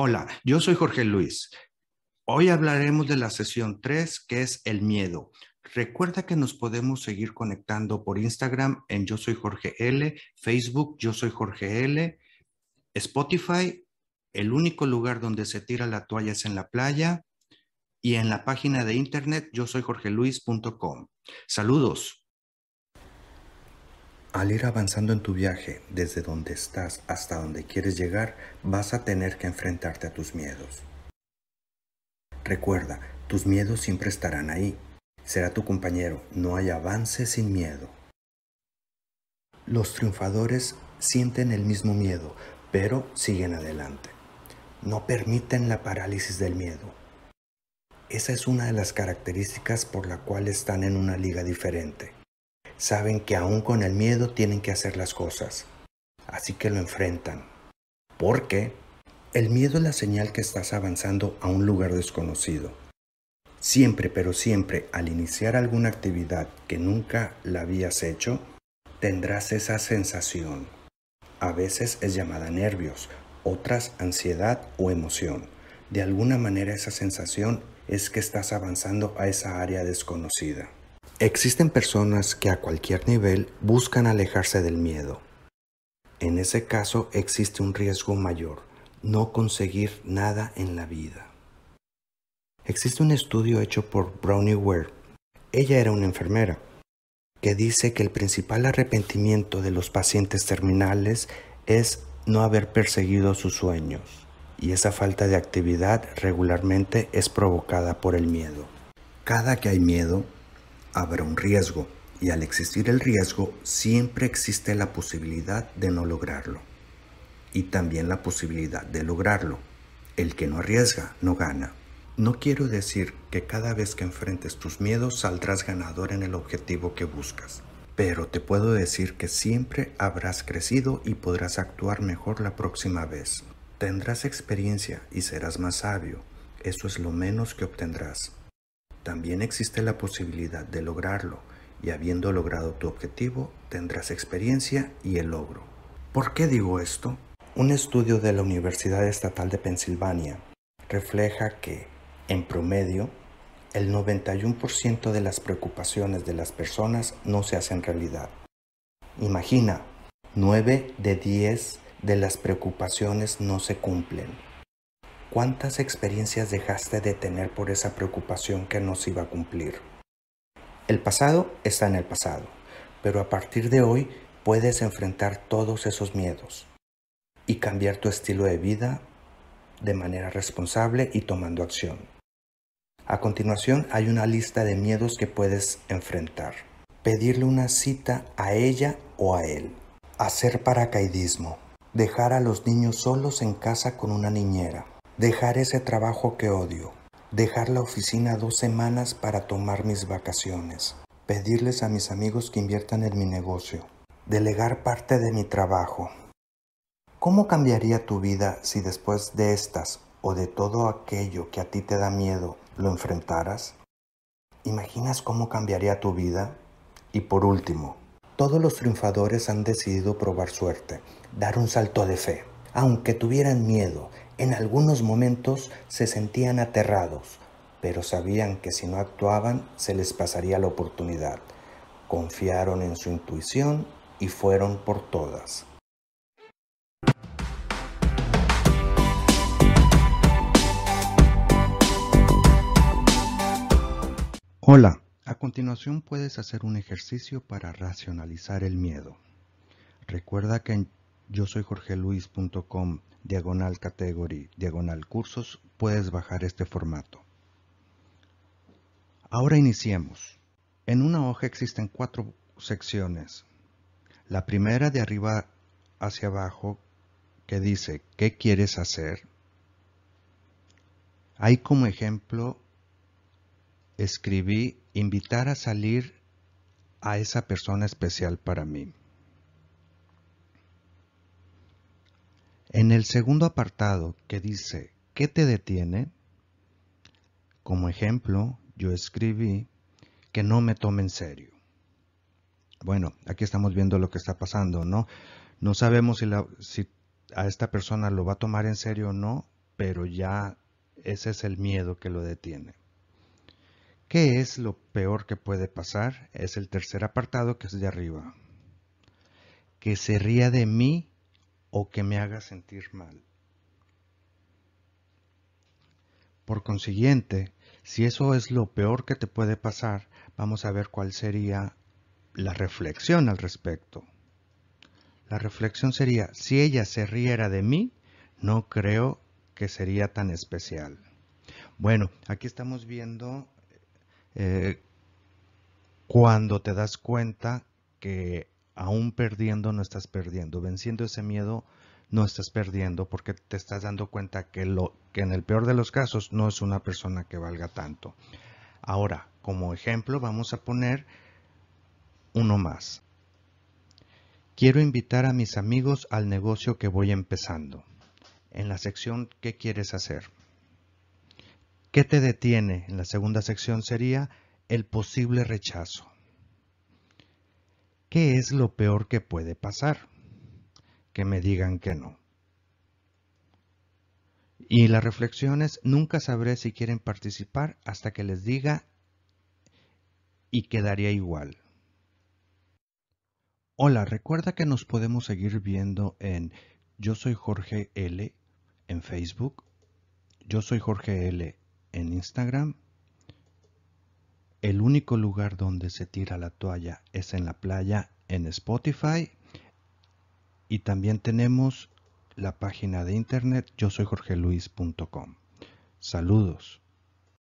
Hola, yo soy Jorge Luis. Hoy hablaremos de la sesión 3, que es el miedo. Recuerda que nos podemos seguir conectando por Instagram en Yo Soy Jorge L, Facebook Yo Soy Jorge L, Spotify, el único lugar donde se tira la toalla es en la playa, y en la página de internet yo soy jorgeluis.com. Saludos. Al ir avanzando en tu viaje desde donde estás hasta donde quieres llegar, vas a tener que enfrentarte a tus miedos. Recuerda, tus miedos siempre estarán ahí. Será tu compañero, no hay avance sin miedo. Los triunfadores sienten el mismo miedo, pero siguen adelante. No permiten la parálisis del miedo. Esa es una de las características por la cual están en una liga diferente saben que aún con el miedo tienen que hacer las cosas, así que lo enfrentan. Porque el miedo es la señal que estás avanzando a un lugar desconocido. Siempre, pero siempre, al iniciar alguna actividad que nunca la habías hecho, tendrás esa sensación. A veces es llamada nervios, otras ansiedad o emoción. De alguna manera esa sensación es que estás avanzando a esa área desconocida. Existen personas que a cualquier nivel buscan alejarse del miedo. En ese caso existe un riesgo mayor, no conseguir nada en la vida. Existe un estudio hecho por Brownie Ware, ella era una enfermera, que dice que el principal arrepentimiento de los pacientes terminales es no haber perseguido sus sueños, y esa falta de actividad regularmente es provocada por el miedo. Cada que hay miedo, habrá un riesgo y al existir el riesgo siempre existe la posibilidad de no lograrlo y también la posibilidad de lograrlo. El que no arriesga no gana. No quiero decir que cada vez que enfrentes tus miedos saldrás ganador en el objetivo que buscas, pero te puedo decir que siempre habrás crecido y podrás actuar mejor la próxima vez. Tendrás experiencia y serás más sabio. Eso es lo menos que obtendrás. También existe la posibilidad de lograrlo y habiendo logrado tu objetivo tendrás experiencia y el logro. ¿Por qué digo esto? Un estudio de la Universidad Estatal de Pensilvania refleja que, en promedio, el 91% de las preocupaciones de las personas no se hacen realidad. Imagina, 9 de 10 de las preocupaciones no se cumplen. ¿Cuántas experiencias dejaste de tener por esa preocupación que no se iba a cumplir? El pasado está en el pasado, pero a partir de hoy puedes enfrentar todos esos miedos y cambiar tu estilo de vida de manera responsable y tomando acción. A continuación hay una lista de miedos que puedes enfrentar. Pedirle una cita a ella o a él. Hacer paracaidismo. Dejar a los niños solos en casa con una niñera Dejar ese trabajo que odio. Dejar la oficina dos semanas para tomar mis vacaciones. Pedirles a mis amigos que inviertan en mi negocio. Delegar parte de mi trabajo. ¿Cómo cambiaría tu vida si después de estas o de todo aquello que a ti te da miedo lo enfrentaras? ¿Imaginas cómo cambiaría tu vida? Y por último, todos los triunfadores han decidido probar suerte, dar un salto de fe, aunque tuvieran miedo en algunos momentos se sentían aterrados, pero sabían que si no actuaban se les pasaría la oportunidad. Confiaron en su intuición y fueron por todas. Hola, a continuación puedes hacer un ejercicio para racionalizar el miedo. Recuerda que en yo soy jorgeluis.com diagonal category, diagonal cursos, puedes bajar este formato. Ahora iniciemos. En una hoja existen cuatro secciones. La primera de arriba hacia abajo que dice ¿qué quieres hacer? Ahí como ejemplo escribí invitar a salir a esa persona especial para mí. En el segundo apartado que dice ¿qué te detiene? Como ejemplo, yo escribí que no me tome en serio. Bueno, aquí estamos viendo lo que está pasando, ¿no? No sabemos si, si a esta persona lo va a tomar en serio o no, pero ya ese es el miedo que lo detiene. ¿Qué es lo peor que puede pasar? Es el tercer apartado que es de arriba. Que se ría de mí o que me haga sentir mal. Por consiguiente, si eso es lo peor que te puede pasar, vamos a ver cuál sería la reflexión al respecto. La reflexión sería, si ella se riera de mí, no creo que sería tan especial. Bueno, aquí estamos viendo eh, cuando te das cuenta que aún perdiendo no estás perdiendo, venciendo ese miedo no estás perdiendo porque te estás dando cuenta que, lo, que en el peor de los casos no es una persona que valga tanto. Ahora, como ejemplo, vamos a poner uno más. Quiero invitar a mis amigos al negocio que voy empezando. En la sección ¿Qué quieres hacer? ¿Qué te detiene? En la segunda sección sería el posible rechazo. ¿Qué es lo peor que puede pasar? Que me digan que no. Y las reflexiones, nunca sabré si quieren participar hasta que les diga y quedaría igual. Hola, recuerda que nos podemos seguir viendo en Yo soy Jorge L en Facebook, Yo soy Jorge L en Instagram. El único lugar donde se tira la toalla es en la playa en Spotify. Y también tenemos la página de internet yo soy jorgeluis.com. Saludos.